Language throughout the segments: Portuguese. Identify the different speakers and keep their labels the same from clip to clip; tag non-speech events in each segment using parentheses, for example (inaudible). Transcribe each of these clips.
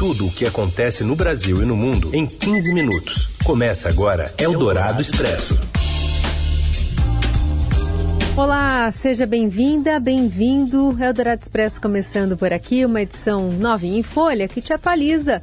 Speaker 1: Tudo o que acontece no Brasil e no mundo em 15 minutos. Começa agora Eldorado Expresso.
Speaker 2: Olá, seja bem-vinda, bem-vindo. Eldorado Expresso começando por aqui, uma edição novinha em folha que te atualiza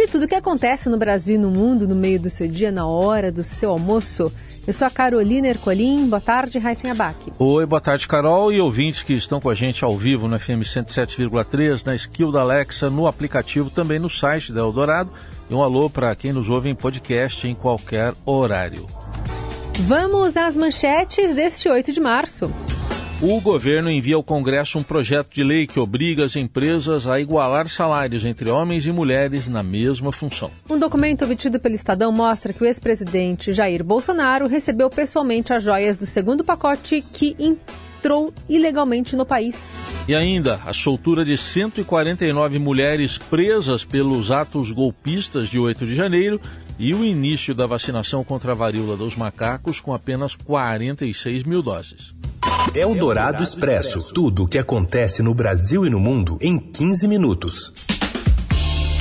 Speaker 2: de tudo o que acontece no Brasil e no mundo no meio do seu dia, na hora do seu almoço. Eu sou a Carolina Ercolim. Boa tarde, Raíssen Abac.
Speaker 3: Oi, boa tarde, Carol e ouvintes que estão com a gente ao vivo no FM 107,3, na skill da Alexa, no aplicativo, também no site da Eldorado. E um alô para quem nos ouve em podcast em qualquer horário.
Speaker 2: Vamos às manchetes deste 8 de março.
Speaker 3: O governo envia ao Congresso um projeto de lei que obriga as empresas a igualar salários entre homens e mulheres na mesma função.
Speaker 2: Um documento obtido pelo Estadão mostra que o ex-presidente Jair Bolsonaro recebeu pessoalmente as joias do segundo pacote que entrou ilegalmente no país.
Speaker 3: E ainda a soltura de 149 mulheres presas pelos atos golpistas de 8 de janeiro e o início da vacinação contra a varíola dos macacos com apenas 46 mil doses.
Speaker 1: É o Dourado Expresso. Tudo o que acontece no Brasil e no mundo em 15 minutos.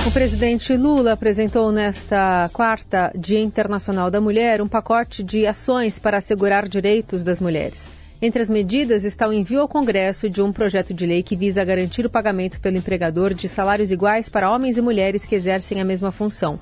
Speaker 2: O presidente Lula apresentou nesta quarta, Dia Internacional da Mulher, um pacote de ações para assegurar direitos das mulheres. Entre as medidas está o envio ao Congresso de um projeto de lei que visa garantir o pagamento pelo empregador de salários iguais para homens e mulheres que exercem a mesma função.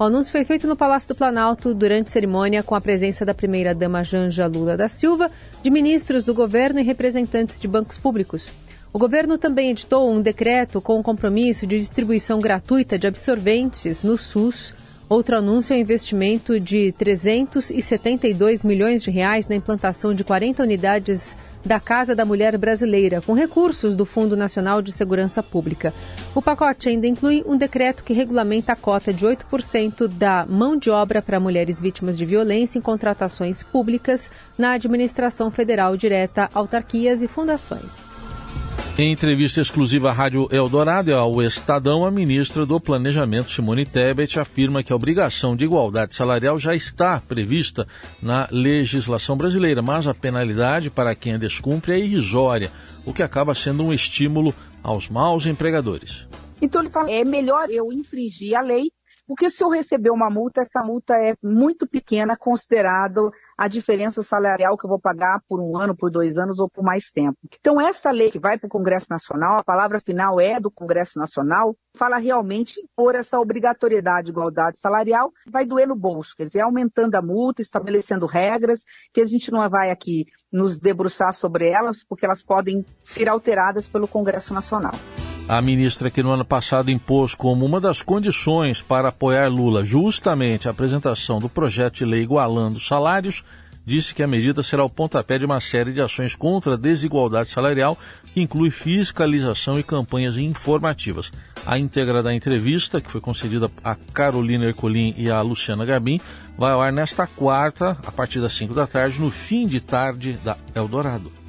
Speaker 2: O anúncio foi feito no Palácio do Planalto durante cerimônia com a presença da primeira-dama Janja Lula da Silva, de ministros do governo e representantes de bancos públicos. O governo também editou um decreto com o compromisso de distribuição gratuita de absorventes no SUS. Outro anúncio é o investimento de 372 milhões de reais na implantação de 40 unidades da Casa da Mulher Brasileira, com recursos do Fundo Nacional de Segurança Pública. O pacote ainda inclui um decreto que regulamenta a cota de 8% da mão de obra para mulheres vítimas de violência em contratações públicas na administração federal direta, autarquias e fundações.
Speaker 3: Em entrevista exclusiva à Rádio Eldorado ao Estadão, a ministra do Planejamento, Simone Tebet, afirma que a obrigação de igualdade salarial já está prevista na legislação brasileira, mas a penalidade para quem a descumpre é irrisória, o que acaba sendo um estímulo aos maus empregadores.
Speaker 4: Então ele fala, é melhor eu infringir a lei porque se eu receber uma multa, essa multa é muito pequena considerado a diferença salarial que eu vou pagar por um ano, por dois anos ou por mais tempo. Então, essa lei que vai para o Congresso Nacional, a palavra final é do Congresso Nacional, fala realmente por essa obrigatoriedade de igualdade salarial, vai doer no bolso, quer dizer, aumentando a multa, estabelecendo regras, que a gente não vai aqui nos debruçar sobre elas, porque elas podem ser alteradas pelo Congresso Nacional.
Speaker 3: A ministra que no ano passado impôs como uma das condições para apoiar Lula justamente a apresentação do projeto de lei igualando salários, disse que a medida será o pontapé de uma série de ações contra a desigualdade salarial, que inclui fiscalização e campanhas informativas. A íntegra da entrevista, que foi concedida a Carolina Ercolim e a Luciana Gabim, vai ao ar nesta quarta, a partir das 5 da tarde, no fim de tarde da Eldorado.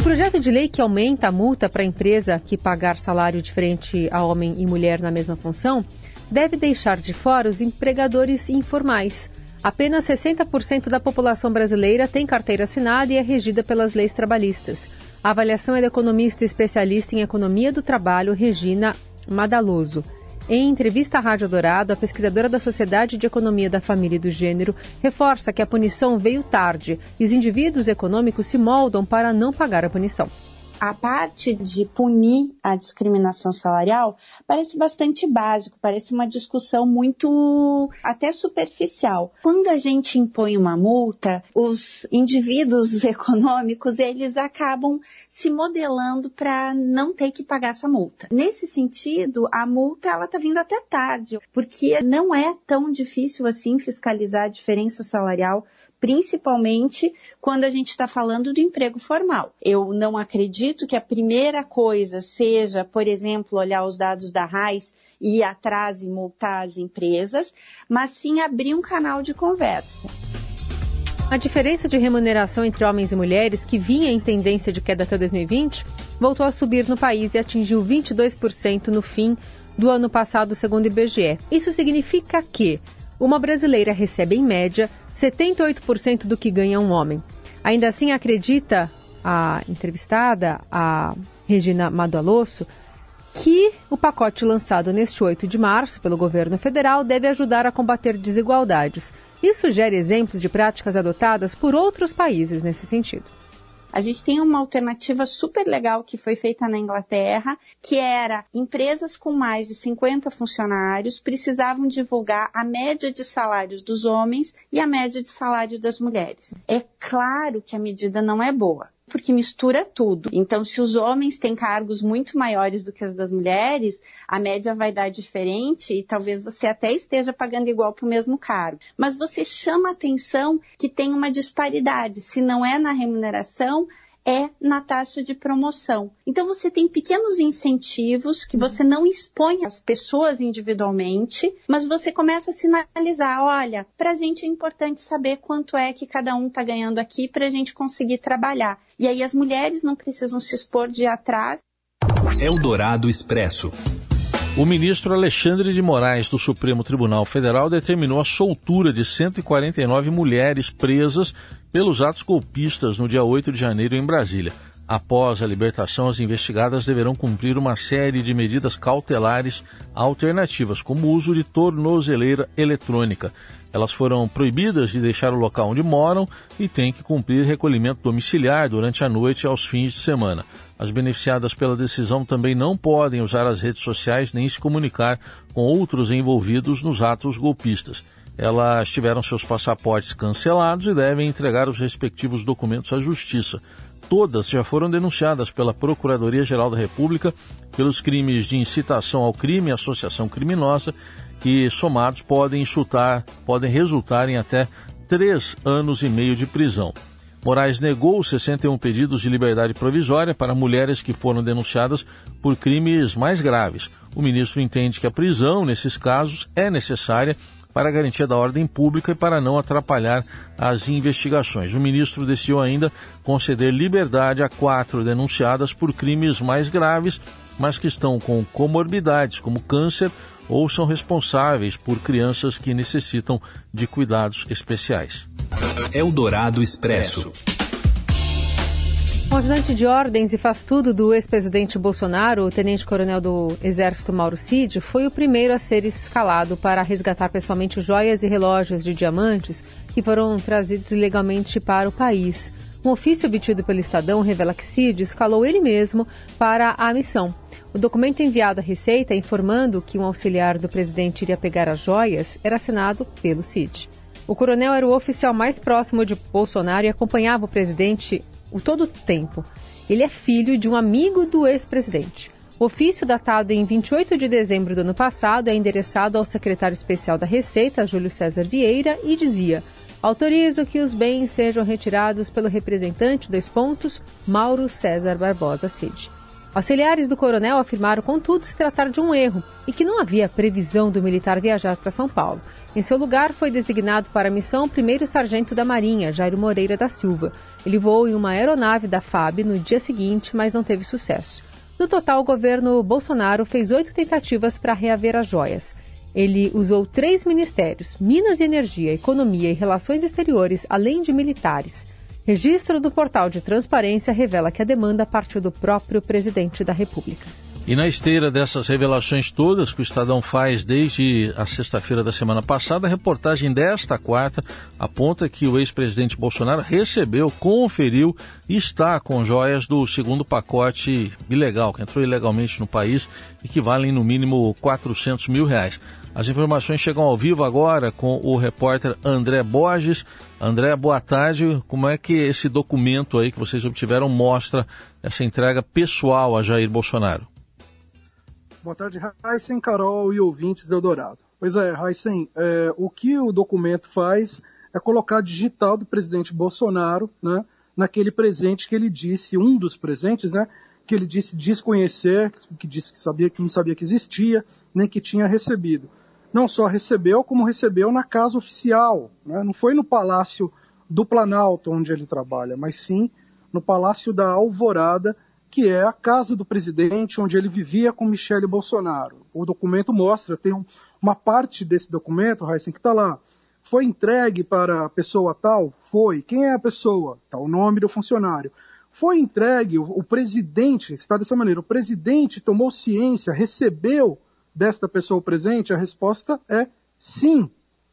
Speaker 2: O projeto de lei que aumenta a multa para a empresa que pagar salário diferente a homem e mulher na mesma função deve deixar de fora os empregadores informais. Apenas 60% da população brasileira tem carteira assinada e é regida pelas leis trabalhistas. A avaliação é da economista especialista em economia do trabalho, Regina Madaloso. Em entrevista à Rádio Dourado, a pesquisadora da Sociedade de Economia da Família e do Gênero reforça que a punição veio tarde e os indivíduos econômicos se moldam para não pagar a punição
Speaker 5: a parte de punir a discriminação salarial parece bastante básico, parece uma discussão muito até superficial. Quando a gente impõe uma multa, os indivíduos (laughs) econômicos eles acabam se modelando para não ter que pagar essa multa. Nesse sentido, a multa ela está vindo até tarde, porque não é tão difícil assim fiscalizar a diferença salarial principalmente quando a gente está falando do emprego formal. Eu não acredito que a primeira coisa seja, por exemplo, olhar os dados da RAIS e ir atrás e multar as empresas, mas sim abrir um canal de conversa.
Speaker 2: A diferença de remuneração entre homens e mulheres, que vinha em tendência de queda até 2020, voltou a subir no país e atingiu 22% no fim do ano passado, segundo o IBGE. Isso significa que uma brasileira recebe, em média, 78% do que ganha um homem. Ainda assim, acredita a entrevistada, a Regina Madalosso, que o pacote lançado neste 8 de março pelo governo federal deve ajudar a combater desigualdades e sugere exemplos de práticas adotadas por outros países nesse sentido.
Speaker 5: A gente tem uma alternativa super legal que foi feita na Inglaterra, que era empresas com mais de 50 funcionários precisavam divulgar a média de salários dos homens e a média de salário das mulheres. É claro que a medida não é boa porque mistura tudo. Então, se os homens têm cargos muito maiores do que os das mulheres, a média vai dar diferente e talvez você até esteja pagando igual para o mesmo cargo. Mas você chama atenção que tem uma disparidade. Se não é na remuneração, é na taxa de promoção. Então você tem pequenos incentivos que você não expõe as pessoas individualmente, mas você começa a sinalizar, olha, para a gente é importante saber quanto é que cada um está ganhando aqui para a gente conseguir trabalhar. E aí as mulheres não precisam se expor de atrás.
Speaker 1: Eldorado Expresso.
Speaker 3: O ministro Alexandre de Moraes do Supremo Tribunal Federal determinou a soltura de 149 mulheres presas pelos atos golpistas no dia 8 de janeiro em Brasília. Após a libertação, as investigadas deverão cumprir uma série de medidas cautelares alternativas, como o uso de tornozeleira eletrônica. Elas foram proibidas de deixar o local onde moram e têm que cumprir recolhimento domiciliar durante a noite e aos fins de semana. As beneficiadas pela decisão também não podem usar as redes sociais nem se comunicar com outros envolvidos nos atos golpistas. Elas tiveram seus passaportes cancelados e devem entregar os respectivos documentos à Justiça. Todas já foram denunciadas pela Procuradoria-Geral da República pelos crimes de incitação ao crime e associação criminosa, que somados podem, insultar, podem resultar em até três anos e meio de prisão. Moraes negou 61 pedidos de liberdade provisória para mulheres que foram denunciadas por crimes mais graves. O ministro entende que a prisão, nesses casos, é necessária para garantia da ordem pública e para não atrapalhar as investigações. O ministro decidiu ainda conceder liberdade a quatro denunciadas por crimes mais graves, mas que estão com comorbidades como câncer ou são responsáveis por crianças que necessitam de cuidados especiais.
Speaker 1: Eldorado Expresso.
Speaker 2: O ajudante de ordens e faz tudo do ex-presidente Bolsonaro, o tenente-coronel do Exército Mauro Cid, foi o primeiro a ser escalado para resgatar pessoalmente joias e relógios de diamantes que foram trazidos ilegalmente para o país. Um ofício obtido pelo Estadão revela que Cid escalou ele mesmo para a missão. O documento enviado à Receita informando que um auxiliar do presidente iria pegar as joias era assinado pelo Cid. O coronel era o oficial mais próximo de Bolsonaro e acompanhava o presidente o todo tempo. Ele é filho de um amigo do ex-presidente. O ofício, datado em 28 de dezembro do ano passado, é endereçado ao secretário especial da Receita, Júlio César Vieira, e dizia: Autorizo que os bens sejam retirados pelo representante, dois pontos, Mauro César Barbosa Cid. Auxiliares do coronel afirmaram, contudo, se tratar de um erro e que não havia previsão do militar viajar para São Paulo. Em seu lugar, foi designado para a missão o primeiro sargento da Marinha, Jairo Moreira da Silva. Ele voou em uma aeronave da FAB no dia seguinte, mas não teve sucesso. No total, o governo Bolsonaro fez oito tentativas para reaver as joias. Ele usou três ministérios: Minas e Energia, Economia e Relações Exteriores, além de militares. Registro do portal de transparência revela que a demanda partiu do próprio presidente da República.
Speaker 3: E na esteira dessas revelações todas que o Estadão faz desde a sexta-feira da semana passada, a reportagem desta quarta aponta que o ex-presidente Bolsonaro recebeu, conferiu e está com joias do segundo pacote ilegal, que entrou ilegalmente no país e que valem no mínimo 400 mil reais. As informações chegam ao vivo agora com o repórter André Borges. André, boa tarde. Como é que esse documento aí que vocês obtiveram mostra essa entrega pessoal a Jair Bolsonaro?
Speaker 6: Boa tarde, Heisen, Carol e ouvintes do Eldorado. Pois é, Heisen, é, o que o documento faz é colocar digital do presidente Bolsonaro né, naquele presente que ele disse, um dos presentes, né, que ele disse desconhecer, que disse que sabia que não sabia que existia, nem que tinha recebido. Não só recebeu, como recebeu na casa oficial. Né, não foi no Palácio do Planalto onde ele trabalha, mas sim no Palácio da Alvorada, que é a casa do presidente onde ele vivia com Michele Bolsonaro. O documento mostra, tem um, uma parte desse documento, Heisen, que está lá. Foi entregue para a pessoa tal? Foi. Quem é a pessoa? Tá o nome do funcionário. Foi entregue, o, o presidente, está dessa maneira, o presidente tomou ciência, recebeu desta pessoa presente? A resposta é sim,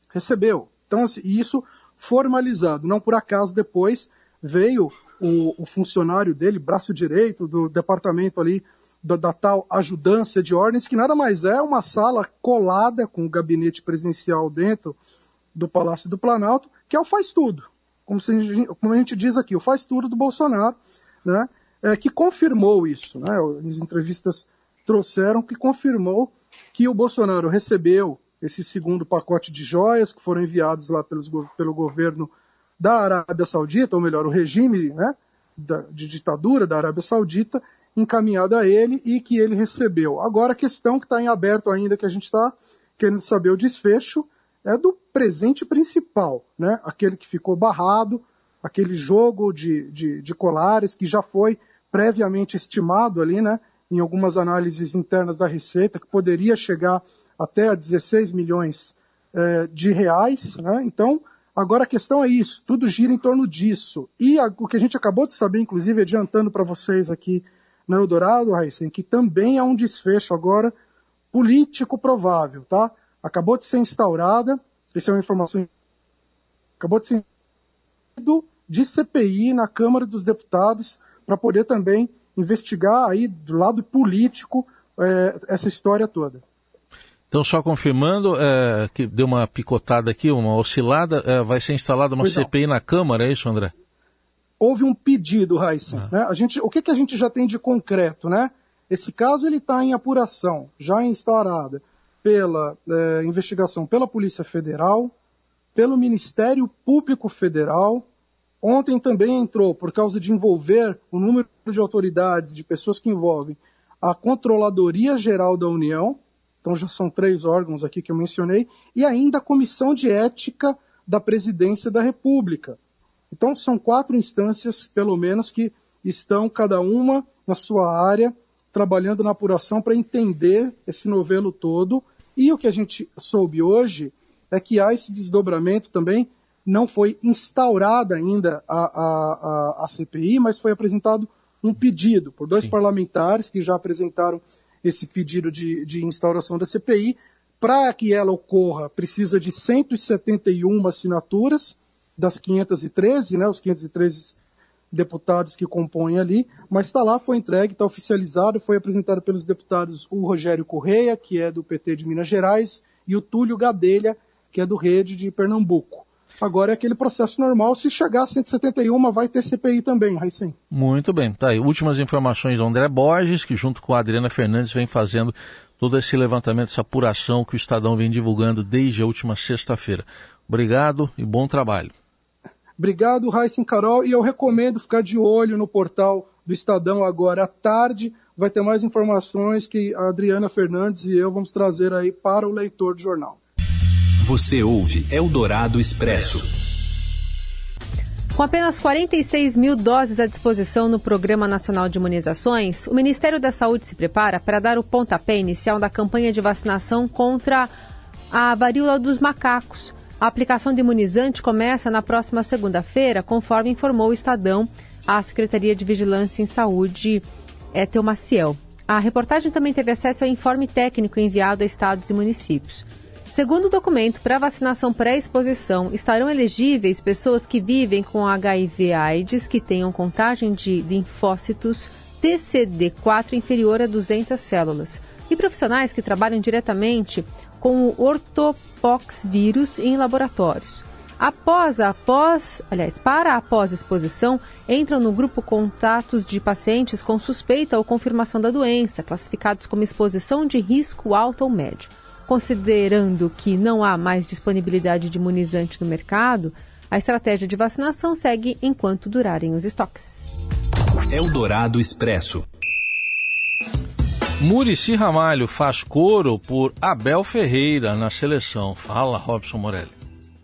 Speaker 6: recebeu. Então, isso formalizado. Não por acaso depois veio o, o funcionário dele, braço direito do departamento ali da, da, tal ajudância de ordens, que nada mais é uma sala colada com o gabinete presidencial dentro do Palácio do Planalto, que é o faz tudo, como, se, como a gente diz aqui, o faz tudo do Bolsonaro, né, é, que confirmou isso. Né, as entrevistas trouxeram que confirmou que o Bolsonaro recebeu esse segundo pacote de joias que foram enviados lá pelos, pelo governo da Arábia Saudita, ou melhor, o regime né, da, de ditadura da Arábia Saudita, encaminhado a ele e que ele recebeu. Agora, a questão que está em aberto ainda, que a gente está querendo saber o desfecho, é do presente principal, né? aquele que ficou barrado, aquele jogo de, de, de colares que já foi previamente estimado ali, né, em algumas análises internas da Receita, que poderia chegar até a 16 milhões é, de reais. Né? Então, agora a questão é isso, tudo gira em torno disso. E a, o que a gente acabou de saber, inclusive, adiantando para vocês aqui na Eldorado, Raíssen, que também há um desfecho agora político provável, tá? Acabou de ser instaurada, essa é uma informação, acabou de ser de CPI na Câmara dos Deputados para poder também investigar aí do lado político é, essa história toda.
Speaker 3: Então, só confirmando é, que deu uma picotada aqui, uma oscilada, é, vai ser instalada uma CPI na Câmara, é isso, André?
Speaker 6: houve um pedido, Raíssa. Ah. Né? A gente, o que, que a gente já tem de concreto? Né? Esse caso ele está em apuração, já instaurada pela é, investigação pela Polícia Federal, pelo Ministério Público Federal. Ontem também entrou, por causa de envolver o número de autoridades, de pessoas que envolvem, a Controladoria Geral da União, então já são três órgãos aqui que eu mencionei, e ainda a Comissão de Ética da Presidência da República. Então, são quatro instâncias, pelo menos, que estão cada uma na sua área, trabalhando na apuração para entender esse novelo todo. E o que a gente soube hoje é que há esse desdobramento também. Não foi instaurada ainda a, a, a, a CPI, mas foi apresentado um pedido por dois Sim. parlamentares que já apresentaram esse pedido de, de instauração da CPI. Para que ela ocorra, precisa de 171 assinaturas das 513, né, os 513 deputados que compõem ali, mas está lá, foi entregue, está oficializado, foi apresentado pelos deputados o Rogério Correia, que é do PT de Minas Gerais, e o Túlio Gadelha, que é do Rede de Pernambuco. Agora é aquele processo normal, se chegar a 171 vai ter CPI também, Raicem.
Speaker 3: Muito bem, tá aí. Últimas informações do André Borges, que junto com a Adriana Fernandes vem fazendo todo esse levantamento, essa apuração que o Estadão vem divulgando desde a última sexta-feira. Obrigado e bom trabalho.
Speaker 6: Obrigado, Raíssa Carol, e eu recomendo ficar de olho no portal do Estadão agora à tarde. Vai ter mais informações que a Adriana Fernandes e eu vamos trazer aí para o leitor do jornal.
Speaker 1: Você ouve Eldorado Expresso.
Speaker 2: Com apenas 46 mil doses à disposição no Programa Nacional de Imunizações, o Ministério da Saúde se prepara para dar o pontapé inicial da campanha de vacinação contra a varíola dos macacos. A aplicação de imunizante começa na próxima segunda-feira, conforme informou o Estadão, a Secretaria de Vigilância em Saúde, Etel Maciel. A reportagem também teve acesso ao informe técnico enviado a estados e municípios. Segundo o documento, para vacinação pré-exposição, estarão elegíveis pessoas que vivem com HIV-AIDS, que tenham contagem de linfócitos TCD4 inferior a 200 células, e profissionais que trabalham diretamente com o ortopoxvírus em laboratórios. Após a após, aliás, para a pós-exposição, entram no grupo contatos de pacientes com suspeita ou confirmação da doença, classificados como exposição de risco alto ou médio. Considerando que não há mais disponibilidade de imunizante no mercado, a estratégia de vacinação segue enquanto durarem os estoques.
Speaker 1: Eldorado Expresso.
Speaker 3: Murici Ramalho faz coro por Abel Ferreira na seleção. Fala, Robson Morelli.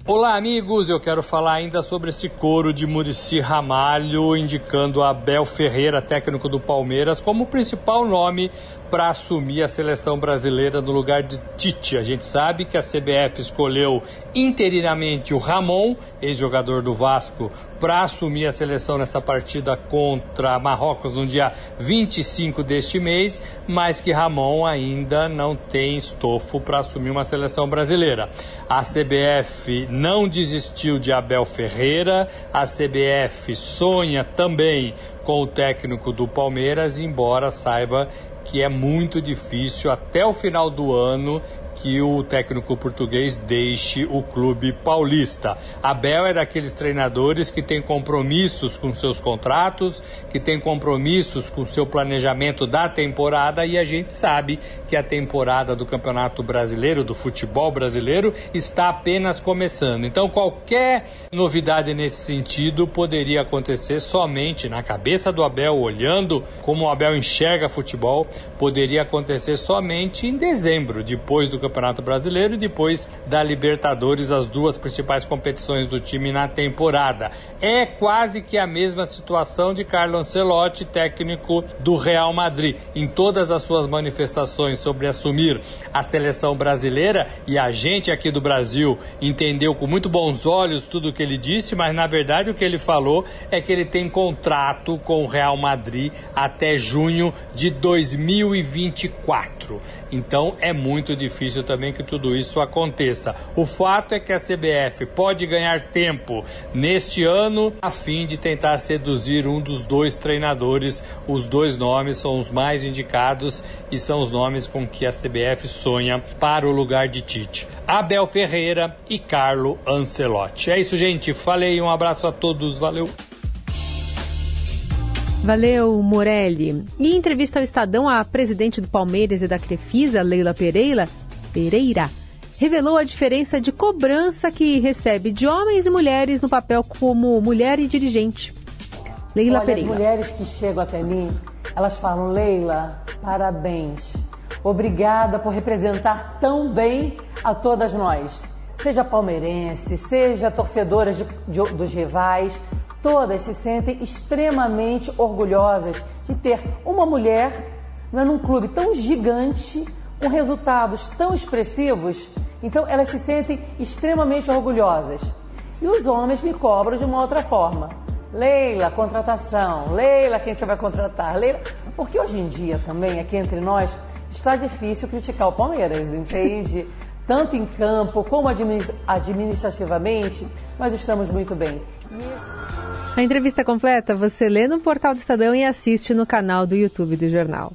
Speaker 7: Olá, amigos. Eu quero falar ainda sobre esse coro de Murici Ramalho, indicando Abel Ferreira, técnico do Palmeiras, como principal nome para assumir a seleção brasileira no lugar de Tite. A gente sabe que a CBF escolheu interinamente o Ramon, ex-jogador do Vasco, para assumir a seleção nessa partida contra Marrocos no dia 25 deste mês, mas que Ramon ainda não tem estofo para assumir uma seleção brasileira. A CBF não desistiu de Abel Ferreira, a CBF sonha também com o técnico do Palmeiras, embora saiba que é muito difícil até o final do ano que o técnico português deixe o clube paulista. Abel é daqueles treinadores que tem compromissos com seus contratos, que tem compromissos com seu planejamento da temporada e a gente sabe que a temporada do Campeonato Brasileiro, do futebol brasileiro, está apenas começando. Então qualquer novidade nesse sentido poderia acontecer somente na cabeça do Abel, olhando como o Abel enxerga futebol, poderia acontecer somente em dezembro, depois do Campeonato Campeonato Brasileiro e depois da Libertadores, as duas principais competições do time na temporada. É quase que a mesma situação de Carlo Ancelotti, técnico do Real Madrid. Em todas as suas manifestações sobre assumir a seleção brasileira, e a gente aqui do Brasil entendeu com muito bons olhos tudo o que ele disse, mas na verdade o que ele falou é que ele tem contrato com o Real Madrid até junho de 2024. Então é muito difícil também que tudo isso aconteça. O fato é que a CBF pode ganhar tempo neste ano a fim de tentar seduzir um dos dois treinadores. Os dois nomes são os mais indicados e são os nomes com que a CBF sonha para o lugar de Tite. Abel Ferreira e Carlo Ancelotti. É isso, gente. Falei, um abraço a todos. Valeu.
Speaker 2: Valeu, Morelli. E em entrevista ao Estadão, a presidente do Palmeiras e da Crefisa, Leila Pereira, Pereira, revelou a diferença de cobrança que recebe de homens e mulheres no papel como mulher e dirigente.
Speaker 8: Leila Olha, Pereira. As mulheres que chegam até mim, elas falam: Leila, parabéns. Obrigada por representar tão bem a todas nós. Seja palmeirense, seja torcedora de, de, dos rivais, todas se sentem extremamente orgulhosas de ter uma mulher né, num clube tão gigante, com resultados tão expressivos. Então elas se sentem extremamente orgulhosas. E os homens me cobram de uma outra forma. Leila, contratação. Leila, quem você vai contratar? Leila. Porque hoje em dia também, aqui entre nós, está difícil criticar o Palmeiras, entende? (laughs) Tanto em campo como administrativamente, nós estamos muito bem.
Speaker 2: A entrevista completa você lê no portal do Estadão e assiste no canal do YouTube do jornal.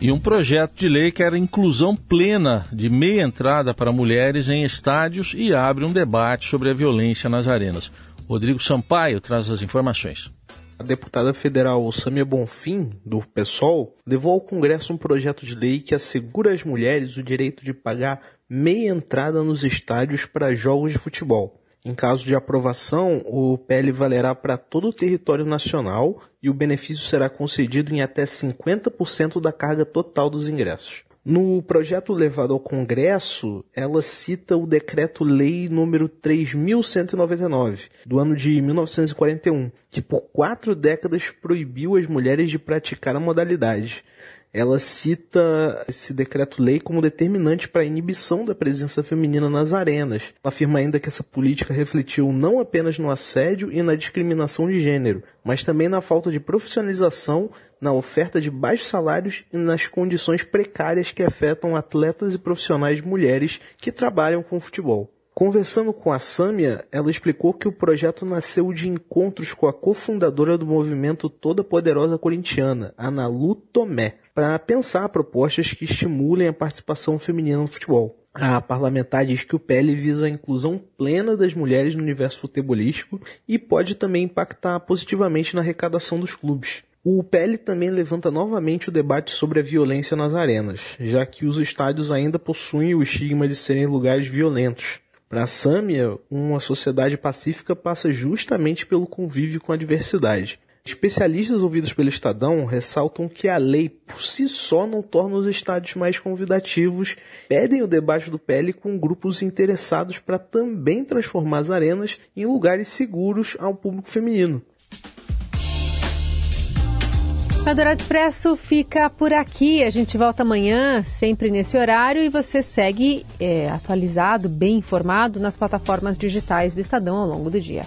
Speaker 3: E um projeto de lei quer a inclusão plena de meia entrada para mulheres em estádios e abre um debate sobre a violência nas arenas. Rodrigo Sampaio traz as informações.
Speaker 9: A deputada federal Samia Bonfim, do PSOL, levou ao Congresso um projeto de lei que assegura às mulheres o direito de pagar meia entrada nos estádios para jogos de futebol. Em caso de aprovação, o PL valerá para todo o território nacional e o benefício será concedido em até 50% da carga total dos ingressos. No projeto levado ao Congresso, ela cita o Decreto-Lei número 3199, do ano de 1941, que por quatro décadas proibiu as mulheres de praticar a modalidade ela cita esse decreto-lei como determinante para a inibição da presença feminina nas arenas. Ela afirma ainda que essa política refletiu não apenas no assédio e na discriminação de gênero, mas também na falta de profissionalização, na oferta de baixos salários e nas condições precárias que afetam atletas e profissionais mulheres que trabalham com futebol. Conversando com a Sâmia, ela explicou que o projeto nasceu de encontros com a cofundadora do movimento Toda Poderosa Corintiana, Analu Tomé, para pensar propostas que estimulem a participação feminina no futebol. A parlamentar diz que o PL visa a inclusão plena das mulheres no universo futebolístico e pode também impactar positivamente na arrecadação dos clubes. O PL também levanta novamente o debate sobre a violência nas arenas, já que os estádios ainda possuem o estigma de serem lugares violentos. Para a Sâmia, uma sociedade pacífica passa justamente pelo convívio com a diversidade. Especialistas ouvidos pelo Estadão ressaltam que a lei por si só não torna os estádios mais convidativos, pedem o debate do PL com grupos interessados para também transformar as arenas em lugares seguros ao público feminino.
Speaker 2: Eldorado Expresso fica por aqui. A gente volta amanhã, sempre nesse horário, e você segue é, atualizado, bem informado nas plataformas digitais do Estadão ao longo do dia.